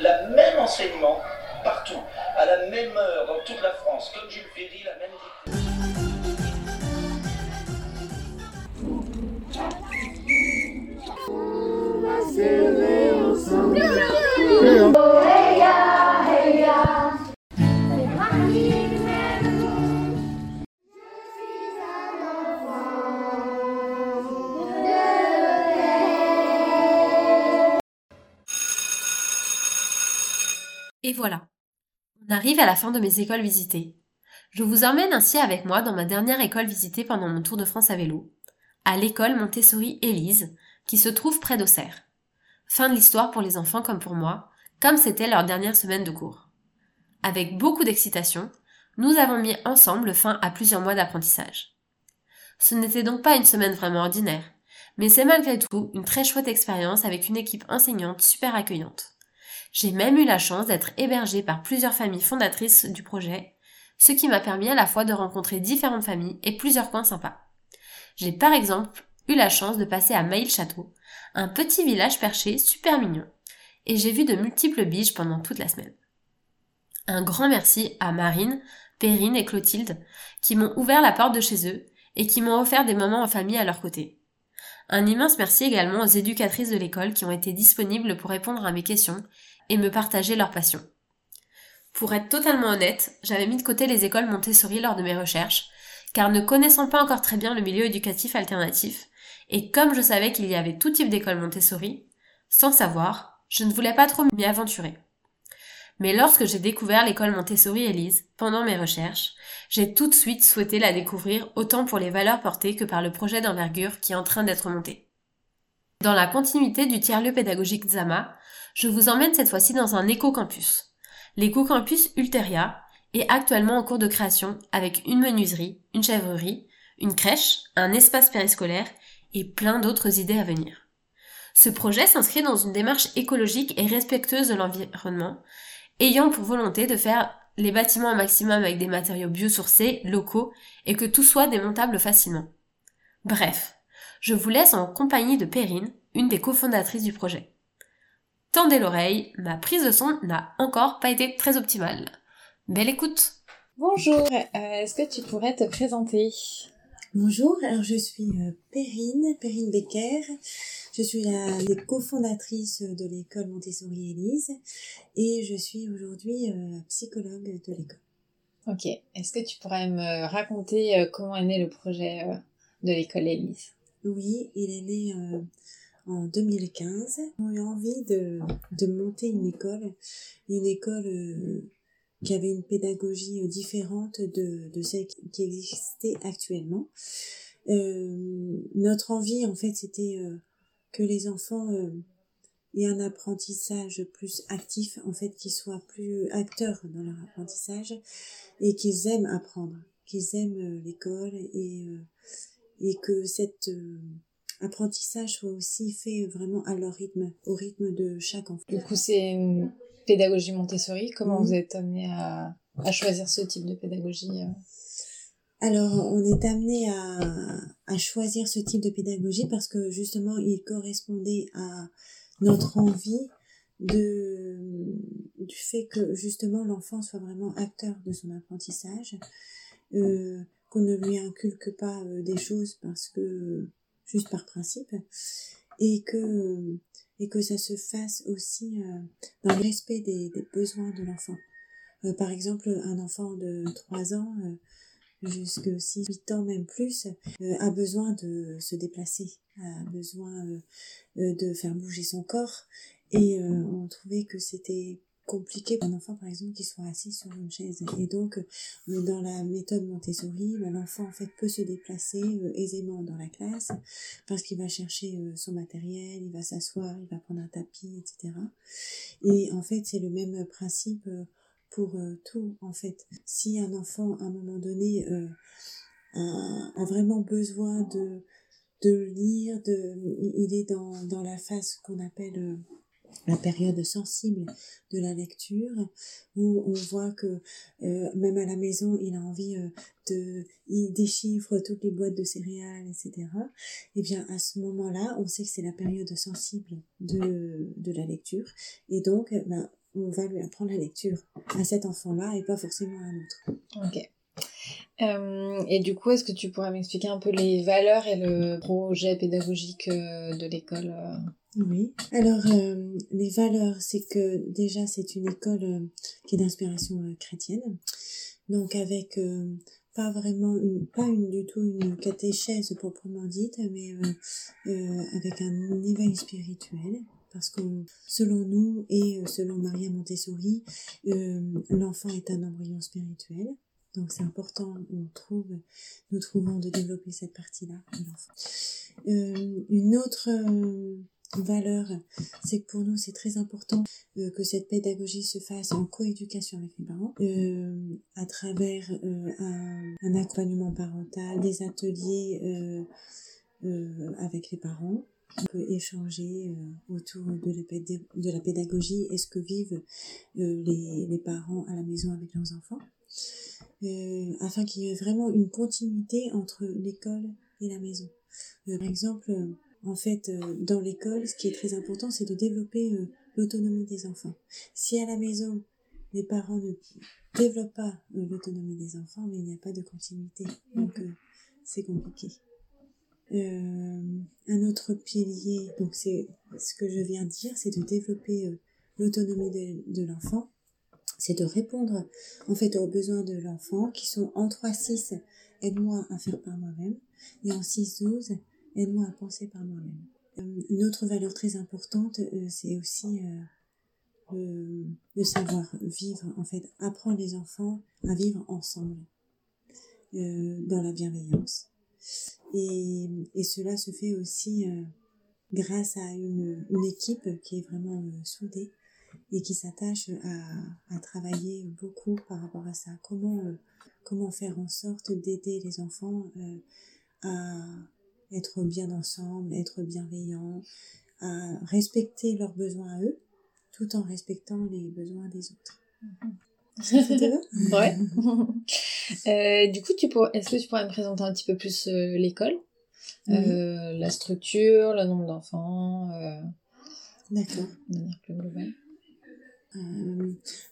la même enseignement partout, à la même heure, dans toute la France, comme Jules Ferry, la même Et voilà. On arrive à la fin de mes écoles visitées. Je vous emmène ainsi avec moi dans ma dernière école visitée pendant mon tour de France à vélo, à l'école Montessori Élise, qui se trouve près d'Auxerre. Fin de l'histoire pour les enfants comme pour moi, comme c'était leur dernière semaine de cours. Avec beaucoup d'excitation, nous avons mis ensemble fin à plusieurs mois d'apprentissage. Ce n'était donc pas une semaine vraiment ordinaire, mais c'est malgré tout une très chouette expérience avec une équipe enseignante super accueillante. J'ai même eu la chance d'être hébergée par plusieurs familles fondatrices du projet, ce qui m'a permis à la fois de rencontrer différentes familles et plusieurs coins sympas. J'ai par exemple eu la chance de passer à Maïl-Château, un petit village perché super mignon, et j'ai vu de multiples biches pendant toute la semaine. Un grand merci à Marine, Perrine et Clotilde qui m'ont ouvert la porte de chez eux et qui m'ont offert des moments en famille à leur côté. Un immense merci également aux éducatrices de l'école qui ont été disponibles pour répondre à mes questions et me partager leur passion. Pour être totalement honnête, j'avais mis de côté les écoles Montessori lors de mes recherches, car ne connaissant pas encore très bien le milieu éducatif alternatif, et comme je savais qu'il y avait tout type d'école Montessori, sans savoir, je ne voulais pas trop m'y aventurer. Mais lorsque j'ai découvert l'école Montessori Elise, pendant mes recherches, j'ai tout de suite souhaité la découvrir autant pour les valeurs portées que par le projet d'envergure qui est en train d'être monté. Dans la continuité du tiers-lieu pédagogique Zama, je vous emmène cette fois-ci dans un éco-campus. L'éco-campus Ulteria est actuellement en cours de création avec une menuiserie, une chèvrerie, une crèche, un espace périscolaire et plein d'autres idées à venir. Ce projet s'inscrit dans une démarche écologique et respectueuse de l'environnement, ayant pour volonté de faire les bâtiments au maximum avec des matériaux biosourcés, locaux, et que tout soit démontable facilement. Bref, je vous laisse en compagnie de Perrine, une des cofondatrices du projet. Tendez l'oreille, ma prise de son n'a encore pas été très optimale. Belle écoute Bonjour, euh, est-ce que tu pourrais te présenter? Bonjour, alors je suis euh, Perrine, Perrine Becker. Je suis la cofondatrice de l'école Montessori Élise et je suis aujourd'hui euh, psychologue de l'école. Ok, est-ce que tu pourrais me raconter comment est né le projet de l'école Élise? Oui, il est né en 2015. J'ai eu envie de, de monter une école, une école qui avait une pédagogie euh, différente de, de celle qui existait actuellement. Euh, notre envie, en fait, c'était euh, que les enfants euh, aient un apprentissage plus actif, en fait, qu'ils soient plus acteurs dans leur apprentissage et qu'ils aiment apprendre, qu'ils aiment l'école et, et que cet apprentissage soit aussi fait vraiment à leur rythme, au rythme de chaque enfant. Du coup, c'est pédagogie Montessori. Comment mhm. vous êtes amené à, à, choisir ce type de pédagogie euh Alors, on est amené à, à choisir ce type de pédagogie parce que justement, il correspondait à notre envie de du fait que justement l'enfant soit vraiment acteur de son apprentissage, euh, qu'on ne lui inculque pas euh, des choses parce que juste par principe, et que et que ça se fasse aussi euh, dans le respect des, des besoins de l'enfant. Euh, par exemple, un enfant de 3 ans, euh, jusque 6, 8 ans même plus, euh, a besoin de se déplacer, a besoin de faire bouger son corps. Et on trouvait que c'était compliqué pour un enfant, par exemple, qui soit assis sur une chaise. Et donc, euh, dans la méthode Montessori, ben, l'enfant, en fait, peut se déplacer euh, aisément dans la classe parce qu'il va chercher euh, son matériel, il va s'asseoir, il va prendre un tapis, etc. Et en fait, c'est le même principe pour tout, en fait. Si un enfant, à un moment donné, a, a, vraiment besoin de de lire, de, il est dans, dans la phase qu'on appelle la période sensible de la lecture où on voit que euh, même à la maison il a envie euh, de il déchiffre toutes les boîtes de céréales etc et eh bien à ce moment là on sait que c'est la période sensible de, de la lecture et donc ben, on va lui apprendre la lecture à cet enfant-là et pas forcément à un autre. Ok. Euh, et du coup, est-ce que tu pourrais m'expliquer un peu les valeurs et le projet pédagogique de l'école Oui. Alors, euh, les valeurs, c'est que déjà, c'est une école euh, qui est d'inspiration euh, chrétienne. Donc, avec euh, pas vraiment une, pas une du tout une catéchèse proprement dite, mais euh, avec un éveil spirituel. Parce que selon nous et selon Maria Montessori, l'enfant est un embryon spirituel. Donc c'est important, on trouve, nous trouvons de développer cette partie-là l'enfant. Une autre valeur, c'est que pour nous c'est très important euh, que cette pédagogie se fasse en coéducation avec les parents, euh, à travers euh, un, accompagnement parental, des ateliers avec les parents. On peut échanger autour de la, de la pédagogie et ce que vivent les, les parents à la maison avec leurs enfants, afin qu'il y ait vraiment une continuité entre l'école et la maison. Par exemple, en fait, euh, dans l'école, ce qui est très important, c'est de développer euh, l'autonomie des enfants. Si à la maison, les parents ne développent pas euh, l'autonomie des enfants, mais il n'y a pas de continuité. Donc, euh, c'est compliqué. Euh, un autre pilier, donc c'est ce que je viens de dire, c'est de développer euh, l'autonomie de, de l'enfant. C'est de répondre en fait aux besoins de l'enfant qui sont en 3-6, aide-moi à faire par moi-même, et en 6-12, aide-moi à penser par moi-même. Euh, une autre valeur très importante, euh, c'est aussi euh, le, savoir vivre, en fait, apprendre les enfants à vivre ensemble, dans la bienveillance. Et, cela se fait aussi grâce à une, équipe qui est vraiment soudée et qui s'attache à, travailler beaucoup par rapport à ça. Comment, comment faire en sorte d'aider les enfants à être bien ensemble, être bienveillants, à respecter leurs besoins à eux, tout en respectant les besoins des autres. Va Ouais. Euh, du coup, tu est-ce que tu pourrais me présenter un petit peu plus euh, l'école? Euh, la structure, le nombre d'enfants, D'accord. de manière plus globale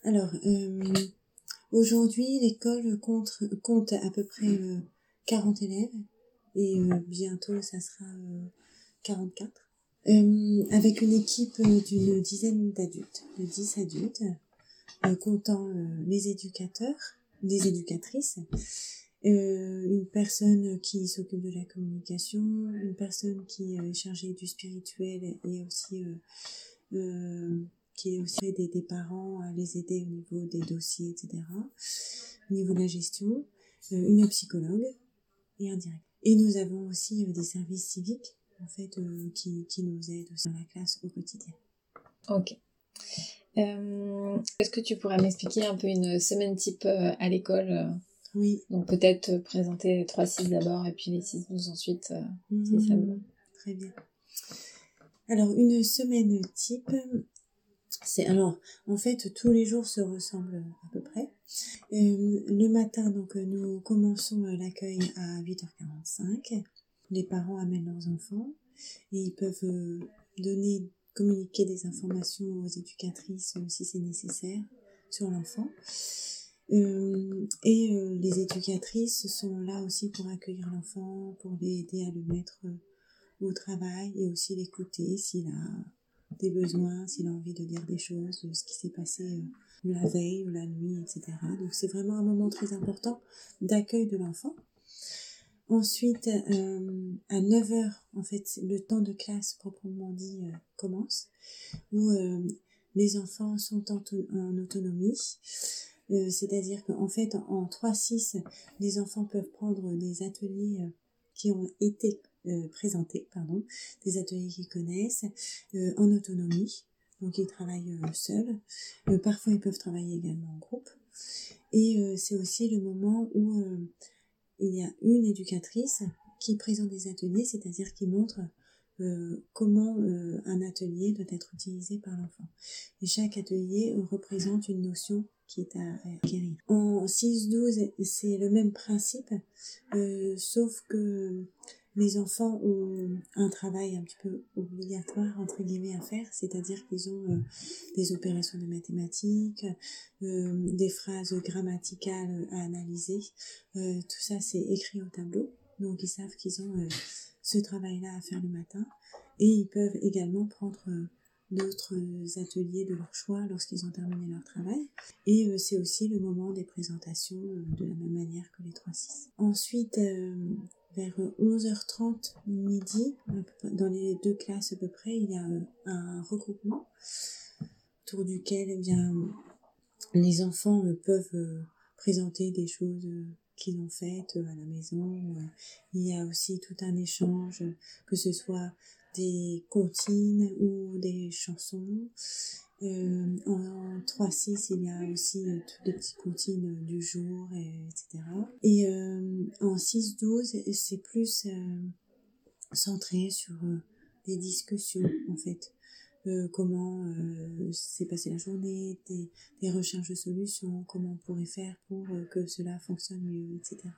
alors, aujourd'hui, l'école compte, compte à peu près euh, 40 élèves et euh, bientôt, ça sera euh, 44. Euh, avec une équipe euh, d'une dizaine d'adultes, de 10 adultes, euh, comptant euh, les éducateurs, les éducatrices, euh, une personne qui s'occupe de la communication, une personne qui est chargée du spirituel et aussi euh, euh, qui est aussi des, des parents à les aider au niveau des dossiers, etc. Au niveau de la gestion, euh, une psychologue et un direct. Et nous avons aussi euh, des services civiques en fait euh, qui, qui nous aident aussi dans la classe au quotidien. Ok. Euh, est-ce que tu pourrais m'expliquer un peu une semaine type à l'école Oui. Donc peut-être présenter les 3-6 d'abord et puis les 6-12 ensuite. euh, Si ça Mhm. va. Très bien. Alors, une semaine type, c'est alors, en fait, tous les jours se ressemblent à peu près. Euh, le matin, donc, euh, nous commençons euh, l'accueil à 8h45. Les parents amènent leurs enfants et ils peuvent donner, communiquer des informations aux éducatrices si c'est nécessaire sur l'enfant. Et les éducatrices sont là aussi pour accueillir l'enfant, pour l'aider à le mettre au travail et aussi l'écouter s'il a des besoins, s'il a envie de dire des choses, de ce qui s'est passé la veille ou la nuit, etc. Donc c'est vraiment un moment très important d'accueil de l'enfant. Ensuite, euh, à 9 heures, en fait, le temps de classe proprement dit euh, commence, où euh, les enfants sont en, to- en autonomie. C'est-à-dire qu'en fait, en 3-6, les enfants peuvent prendre des ateliers qui ont été présentés, pardon, des ateliers qu'ils connaissent, en autonomie. Donc ils travaillent euh, seuls. Euh, parfois ils peuvent travailler également en groupe. Et euh, c'est aussi le moment où il y a une éducatrice qui présente des ateliers, c'est-à-dire qui montre euh, comment euh, un atelier doit être utilisé par l'enfant. Et chaque atelier représente une notion qui est à acquérir. En 6-12, c'est le même principe, euh, sauf que les enfants ont un travail un petit peu obligatoire, entre guillemets, à faire, c'est-à-dire qu'ils ont euh, des opérations de mathématiques, euh, des phrases grammaticales à analyser. Euh, tout ça, c'est écrit au tableau. Donc, ils savent qu'ils ont ce travail-là à faire le matin. Et ils peuvent également prendre d'autres ateliers de leur choix lorsqu'ils ont terminé leur travail. Et c'est aussi le moment des présentations de la même manière que les 3-6. Ensuite, vers 11h30 midi, dans les deux classes à peu près, il y a euh, un regroupement autour duquel eh bien, les enfants euh, peuvent euh, présenter des choses qu'ils ont faites à la maison. Il y a aussi tout un échange, que ce soit des comptines ou des chansons. Euh, en 3-6, il y a aussi euh, toutes les petites comptines euh, du jour, et, etc. Et euh, en 6-12, c'est plus euh, centré sur des discussions, en fait. comment s'est passée la journée, des, des, recherches de solutions, comment on pourrait faire pour que cela fonctionne mieux, etc.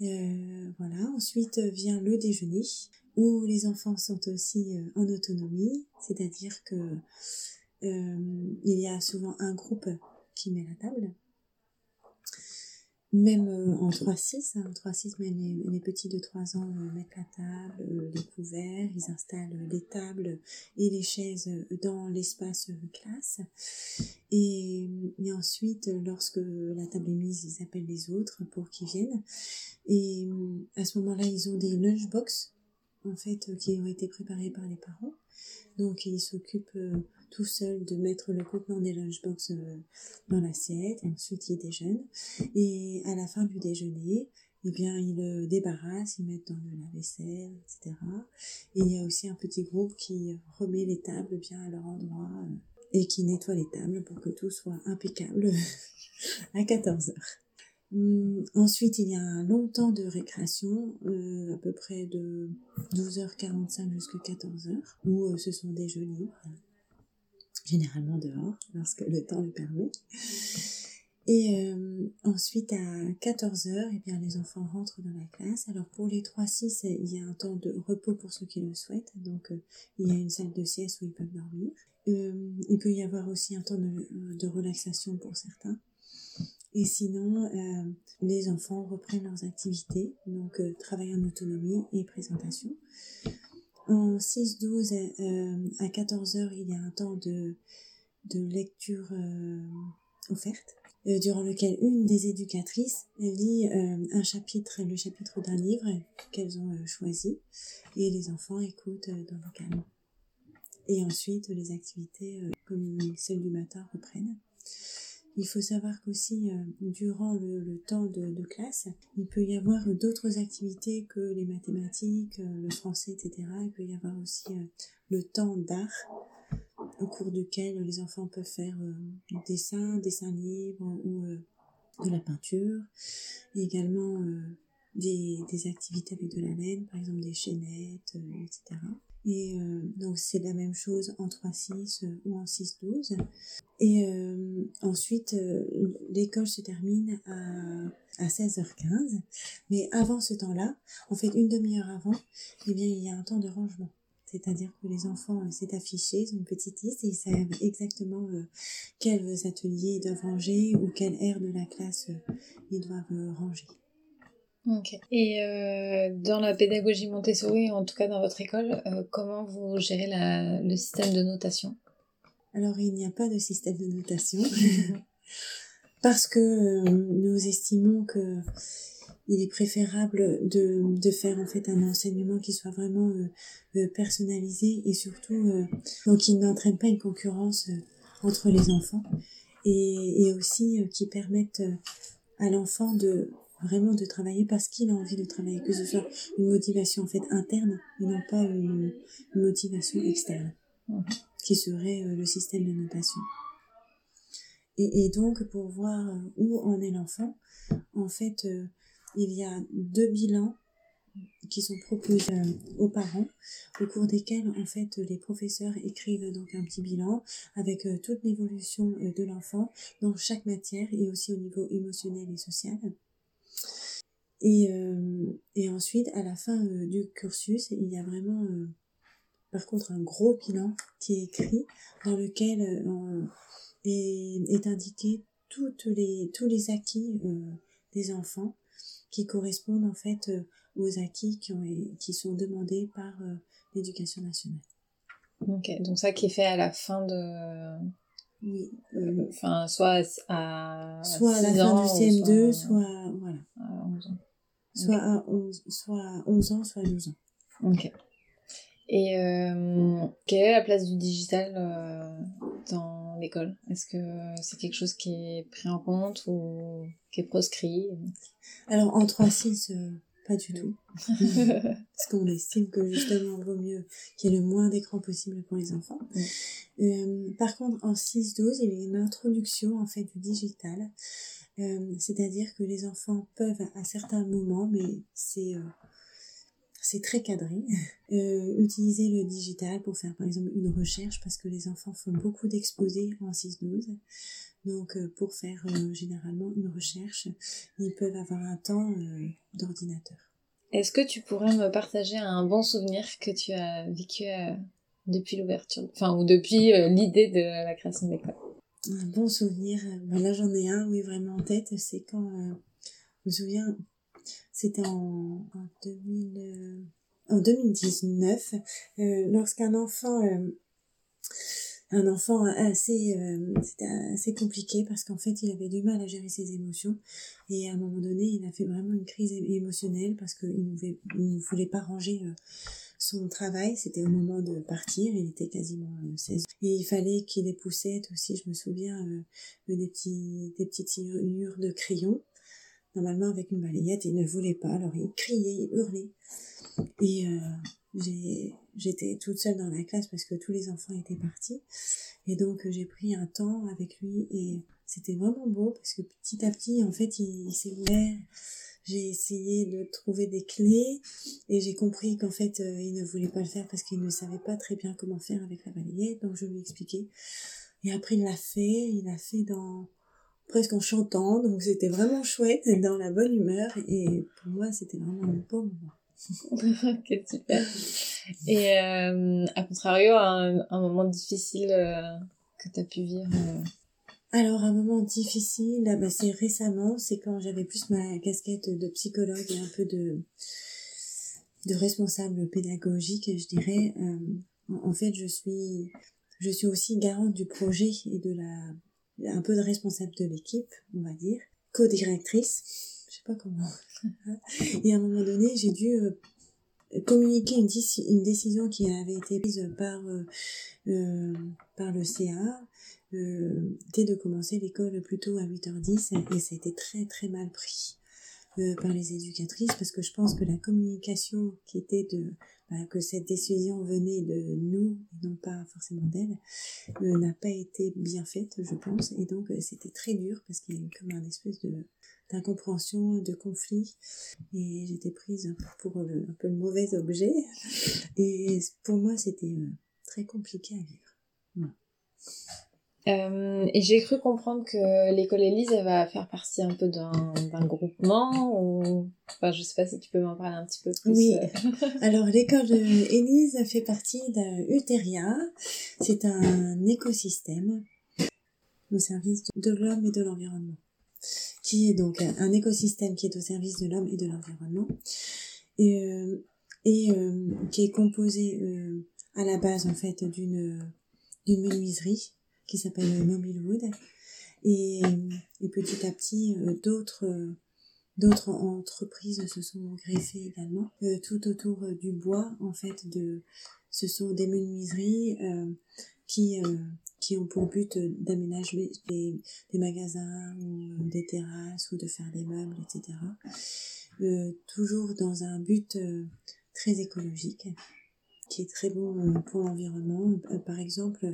voilà, ensuite vient le déjeuner où les enfants sont aussi euh, en autonomie, c'est-à-dire que euh, il y a souvent un groupe qui met la table. Même euh, en 3-6, hein, en 3-6, mais les, les, petits de 3 ans mettent la table, les couverts, ils installent les tables et les chaises dans l'espace classe. Et, et, ensuite, lorsque la table est mise, ils appellent les autres pour qu'ils viennent. Et à ce moment-là, ils ont des lunchbox en fait, euh, qui ont été préparés par les parents. Donc, ils s'occupent euh, tout seuls de mettre le contenant des lunchbox euh, dans l'assiette, et ensuite ils déjeunent. Et à la fin du déjeuner, eh bien, ils le débarrassent, ils dans le lave-vaisselle, etc. Et il y a aussi un petit groupe qui remet les tables bien à leur endroit et qui nettoie les tables pour que tout soit impeccable à 14 heures. Hum, ensuite, il y a un long temps de récréation, euh, à peu près de 12h45 jusqu'à 14h, où euh, ce sont des jeux généralement dehors, lorsque le temps le permet. Et euh, ensuite, à 14h, eh bien, les enfants rentrent dans la classe. Alors, pour les 3-6, il y a un temps de repos pour ceux qui le souhaitent. Donc, il y a une salle de sieste où ils peuvent dormir. il peut y avoir aussi un temps de, de relaxation pour certains. Et sinon, euh, les enfants reprennent leurs activités, donc euh, travail en autonomie et présentation. En 6-12 euh, à 14h, il y a un temps de, de lecture offerte, durant lequel une des éducatrices lit un chapitre, le chapitre d'un livre qu'elles ont choisi, et les enfants écoutent dans le calme. Et ensuite, les activités, comme celles du matin, reprennent. Il faut savoir qu'aussi, euh, durant le, temps de, classe, il peut y avoir d'autres activités que les mathématiques, euh, le français, etc. Il peut y avoir aussi euh, le temps d'art, au cours duquel les enfants peuvent faire du dessin, dessin libre ou de la peinture. Également des, activités avec de la laine, par exemple des chaînettes, etc. Et euh, donc c'est la même chose en 3-6 euh, ou en 6-12. Et euh, ensuite, l'école se termine à, à 16h15. Mais avant ce temps-là, en fait une demi-heure avant, eh bien il y a un temps de rangement. C'est-à-dire que les enfants, c'est affiché, ils ont une petite liste et ils savent exactement quels ateliers ils doivent ranger ou quelle aire de la classe ils doivent ranger. Ok. Et euh, dans la pédagogie Montessori, en tout cas dans votre école, euh, comment vous gérez la, le système de notation? Alors, il n'y a pas de système de notation parce que euh, nous estimons que il est préférable de, de faire en fait un enseignement qui soit vraiment personnalisé et surtout donc qui n'entraîne pas une concurrence entre les enfants et, et aussi qui permette à l'enfant de vraiment de travailler parce qu'il a envie de travailler, que ce soit une motivation en fait interne et non pas une, motivation externe, qui serait euh, le système de notation. Et, et, donc pour voir euh, où en est l'enfant, en fait, euh, il y a deux bilans qui sont proposés aux parents, au cours desquels en fait les professeurs écrivent donc un petit bilan avec toute l'évolution de l'enfant dans chaque matière et aussi au niveau émotionnel et social. Et, et ensuite, à la fin du cursus, il y a vraiment, par contre, un gros bilan qui est écrit dans lequel est, est indiqué toutes les, tous les acquis des enfants qui correspondent en fait aux acquis qui, ont, qui sont demandés par l'éducation nationale. Ok, donc ça qui est fait à la fin de... Oui. Euh, enfin, soit à, soit à la fin du CM2, soit, voilà. À 11 ans. Soit, à 11, soit à 11 ans, soit à 12 ans. Ok. Et euh, quelle est la place du digital euh, dans l'école? Est-ce que c'est quelque chose qui est pris en compte ou qui est proscrit? Alors en 3-6, pas du tout. Parce qu'on estime que justement, il vaut mieux qu'il y ait le moins d'écran possible pour les enfants. Euh, par contre, en 6-12, il y a une introduction en fait du digital. Euh, c'est-à-dire que les enfants peuvent à certains moments, mais c'est euh, c'est très cadré, utiliser le digital pour faire par exemple une recherche parce que les enfants font beaucoup d'exposés en 6-12. Donc euh, pour faire euh, généralement une recherche, ils peuvent avoir un temps euh, d'ordinateur. Est-ce que tu pourrais me partager un bon souvenir que tu as vécu depuis l'ouverture, enfin ou depuis l'idée de la création de l'école? Un bon souvenir, là j'en ai un, oui vraiment en tête, c'est quand, je me souviens, c'était en, en, 2000, en 2019, lorsqu'un enfant un enfant assez euh, c'était assez compliqué parce qu'en fait il avait du mal à gérer ses émotions. Et à un moment donné il a fait vraiment une crise émotionnelle parce qu'il ne voulait pas ranger euh, son travail c'était au moment de partir il était quasiment 16 euh, et il fallait qu'il ait poussette aussi je me souviens des petits des petites sciures de crayon normalement avec une balayette il ne voulait pas alors il criait il hurlait et j'étais toute seule dans la classe parce que tous les enfants étaient partis. Et donc j'ai pris un temps avec lui et c'était vraiment beau parce que petit à petit, en fait, il, s'est ouvert. J'ai essayé de trouver des clés et j'ai compris qu'en fait, euh, il ne voulait pas le faire parce qu'il ne savait pas très bien comment faire avec la balayette. Donc je lui ai expliqué. Et après, il l'a fait. Il l'a fait dans presque en chantant. Donc c'était vraiment chouette, dans la bonne humeur. Et pour moi, c'était vraiment un beau moment. ok, super. Et euh, à contrario, un, moment difficile euh, que tu as pu vivre. Alors, un moment difficile, bah, c'est récemment, c'est quand j'avais plus ma casquette de psychologue et un peu de, de responsable pédagogique, je dirais. Euh, en, fait, je suis, je suis aussi garante du projet et de la, un peu de responsable de l'équipe, on va dire, co-directrice je sais pas comment. Et à un moment donné, j'ai dû euh, communiquer une, décision qui avait été prise par, euh par le CA, euh, de commencer l'école plutôt à 8h10 et ça a été très très mal pris euh, par les éducatrices parce que je pense que la communication qui était de bah, que cette décision venait de nous et non pas forcément d'elle n'a pas été bien faite je pense et donc c'était très dur parce qu'il y a eu comme un espèce de d'incompréhension, de conflit. Et j'étais prise pour un peu le mauvais objet. Et pour moi, c'était euh, très compliqué à vivre. Euh, et j'ai cru comprendre que l'école Élise, elle va faire partie un peu d'un groupement ou... Enfin, je sais pas si tu peux m'en parler un petit peu plus. Oui. Euh. Alors, l'école Élise fait partie d'un Uteria. C'est un écosystème au service de l'homme et de l'environnement qui est donc un écosystème qui est au service de l'homme et de l'environnement, et, euh, et euh, qui est composé euh, à la base en fait d'une d'une menuiserie qui s'appelle Mobilewood, et, et petit à petit d'autres d'autres entreprises se sont greffées également. Tout autour du bois en fait de ce sont des menuiseries qui qui ont pour but d'aménager des, magasins ou euh, des terrasses ou de faire des meubles, etc. Euh, toujours dans un but euh, très écologique qui est très bon pour l'environnement. par exemple,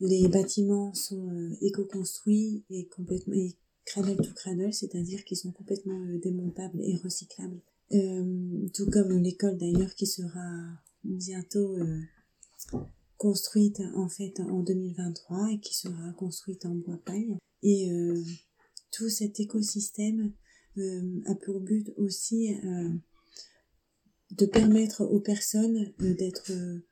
les bâtiments sont éco-construits et complètement et cradle to cradle, c'est-à-dire qu'ils sont complètement démontables et recyclables. tout comme l'école d'ailleurs qui sera bientôt construite en fait en 2023 et qui sera construite en bois paille. Et euh, tout cet écosystème euh, a pour but aussi euh, de permettre aux personnes euh, d'être euh,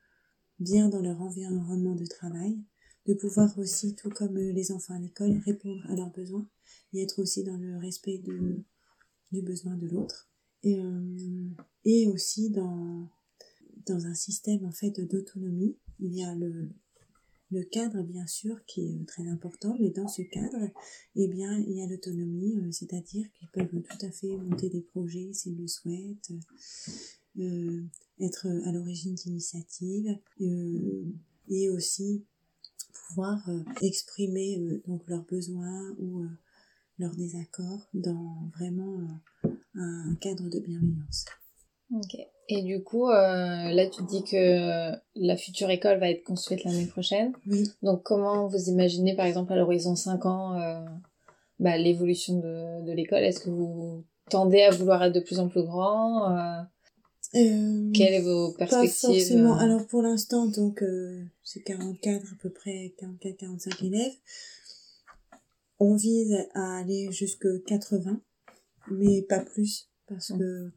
bien dans leur environnement de travail, de pouvoir aussi, tout comme euh, les enfants à l'école, répondre à leurs besoins et être aussi dans le respect de, du besoin de l'autre. Et, et aussi dans, dans un système en fait d'autonomie. Il y a le, le cadre bien sûr qui est très important, mais dans ce cadre, eh bien, il y a l'autonomie, c'est-à-dire qu'ils peuvent tout à fait monter des projets s'ils le souhaitent, euh, être à l'origine d'initiatives, euh, et aussi pouvoir euh, exprimer donc leurs besoins ou leurs désaccords dans vraiment un cadre de bienveillance. Ok. Et du coup, euh, là, tu dis que la future école va être construite l'année prochaine. Oui. Donc, comment vous imaginez, par exemple, à l'horizon 5 ans, euh, bah, l'évolution de, de l'école? Est-ce que vous tendez à vouloir être de plus en plus grand euh, Quelles sont vos Pas perspectives forcément. euh, Alors pour l'instant, donc euh, c'est 44 à peu près, 44-45 élèves. On vise à aller jusque 80, mais pas plus, parce Mm. que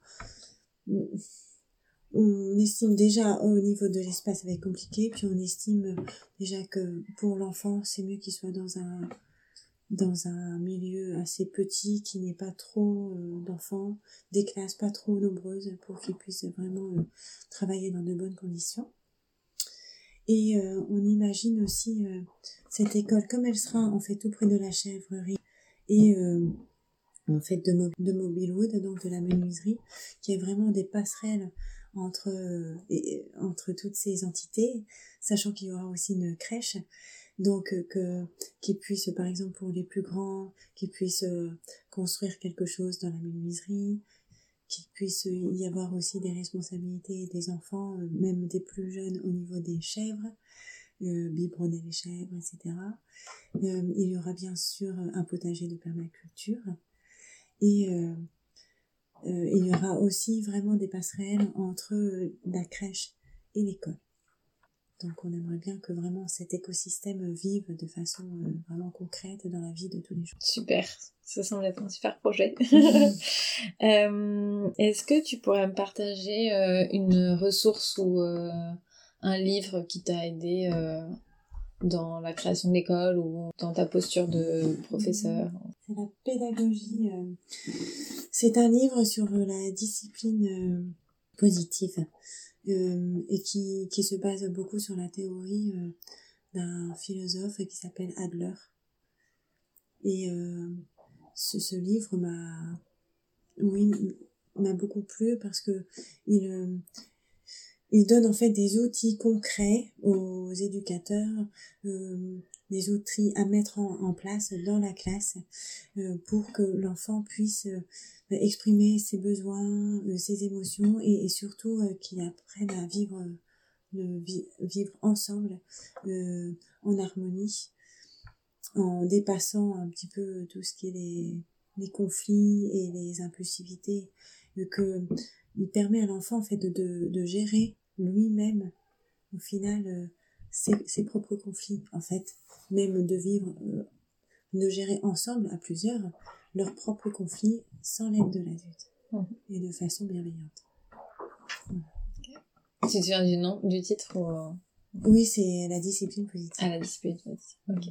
on estime déjà au niveau de l'espace ça va être compliqué, puis on estime déjà que pour l'enfant c'est mieux qu'il soit dans un dans un milieu assez petit, qui n'ait pas trop euh, d'enfants, des classes pas trop nombreuses pour qu'ils puissent vraiment euh, travailler dans de bonnes conditions. Et euh, on imagine aussi cette école, comme elle sera en fait tout près de la chèvrerie et en fait de, Mo- de Mobilewood, donc de la menuiserie, qui est vraiment des passerelles entre, entre toutes ces entités, sachant qu'il y aura aussi une crèche. Donc euh, que qu'ils puissent, par exemple pour les plus grands, qu'ils puissent euh, construire quelque chose dans la menuiserie, qu'il puisse y avoir aussi des responsabilités des enfants, euh, même des plus jeunes au niveau des chèvres, euh, biberonner les chèvres, etc. Euh, il y aura bien sûr un potager de permaculture et euh, euh, il y aura aussi vraiment des passerelles entre euh, la crèche et l'école. Donc on aimerait bien que vraiment cet écosystème vive de façon euh, vraiment concrète dans la vie de tous les jours. Super, ça semble être un super projet. Euh, Est-ce que tu pourrais me partager euh, une ressource ou un livre qui t'a aidé dans la création de l'école ou dans ta posture de professeur? C'est la pédagogie. C'est un livre sur la discipline positive et qui, qui se base beaucoup sur la théorie euh, d'un philosophe qui s'appelle Adler. Et euh, ce, ce livre m'a, oui, m'a beaucoup plu parce que il, euh, il donne en fait des outils concrets aux éducateurs, euh, des outils à mettre en, place dans la classe euh, pour que l'enfant puisse euh, exprimer ses besoins, euh, ses émotions et, surtout qu'il apprenne à vivre, vivre ensemble en harmonie, en dépassant un petit peu tout ce qui est les, conflits et les impulsivités, que il permet à l'enfant en fait de, de, gérer lui-même au final ses, ses propres conflits en fait, même de vivre, euh, de gérer ensemble à plusieurs leurs propres conflits sans l'aide de l'adulte Mhm. et de façon bienveillante. Tu te souviens du nom, du titre ou... euh, Oui, c'est la discipline positive. à la discipline Ok.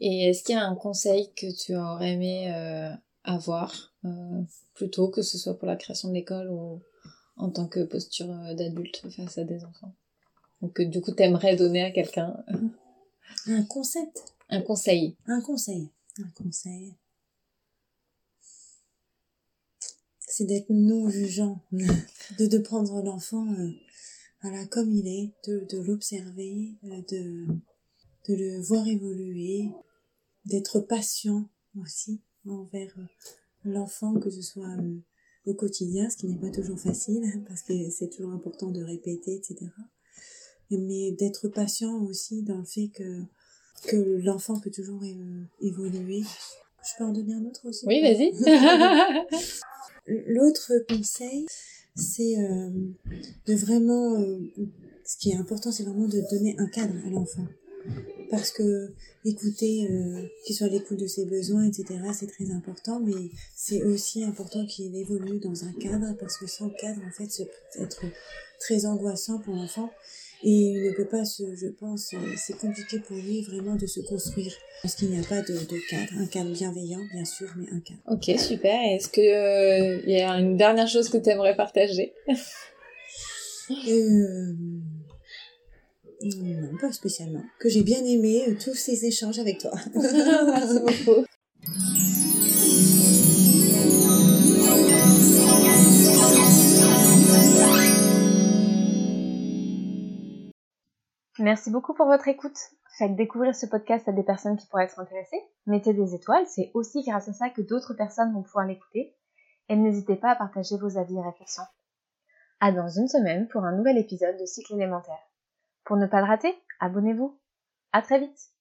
Et est-ce qu'il y a un conseil que tu aurais aimé euh, avoir euh, plutôt que ce soit pour la création de l'école ou en tant que posture euh, d'adulte face à des enfants? Que du coup t'aimerais donner à quelqu'un Un concept, un conseil. un conseil, un conseil. C'est d'être non jugeant, de, de prendre l'enfant euh, voilà, comme il est, de, de l'observer, euh, de, de le voir évoluer, d'être patient aussi envers euh, l'enfant, que ce soit euh, au quotidien, ce qui n'est pas toujours facile, parce que c'est toujours important de répéter, etc. Mais d'être patient aussi dans le fait que, que l'enfant peut toujours évoluer. Je peux en donner un autre aussi? Oui, vas-y. L'autre conseil, c'est euh, de vraiment... euh, ce qui est important, c'est vraiment de donner un cadre à l'enfant. parce que écouter, euh, qu'il soit à l'écoute de ses besoins, etc., c'est très important, mais c'est aussi important qu'il évolue dans un cadre, parce que sans cadre, en fait, ça peut être très angoissant pour l'enfant. Et il ne peut pas se, je pense, euh, c'est compliqué pour lui vraiment de se construire. Parce qu'il n'y a pas de, de cadre. Un cadre bienveillant, bien sûr, mais un cadre. Ok, super. Est-ce que euh, il y a une dernière chose que tu aimerais partager? Euh... Non, pas spécialement. Que j'ai bien aimé euh, tous ces échanges avec toi. Merci beaucoup. Merci beaucoup pour votre écoute. Faites découvrir ce podcast à des personnes qui pourraient être intéressées. Mettez des étoiles, c'est aussi grâce à ça que d'autres personnes vont pouvoir l'écouter. Et n'hésitez pas à partager vos avis et réflexions. À dans une semaine pour un nouvel épisode de Cycle élémentaire. Pour ne pas le rater, abonnez-vous. À très vite!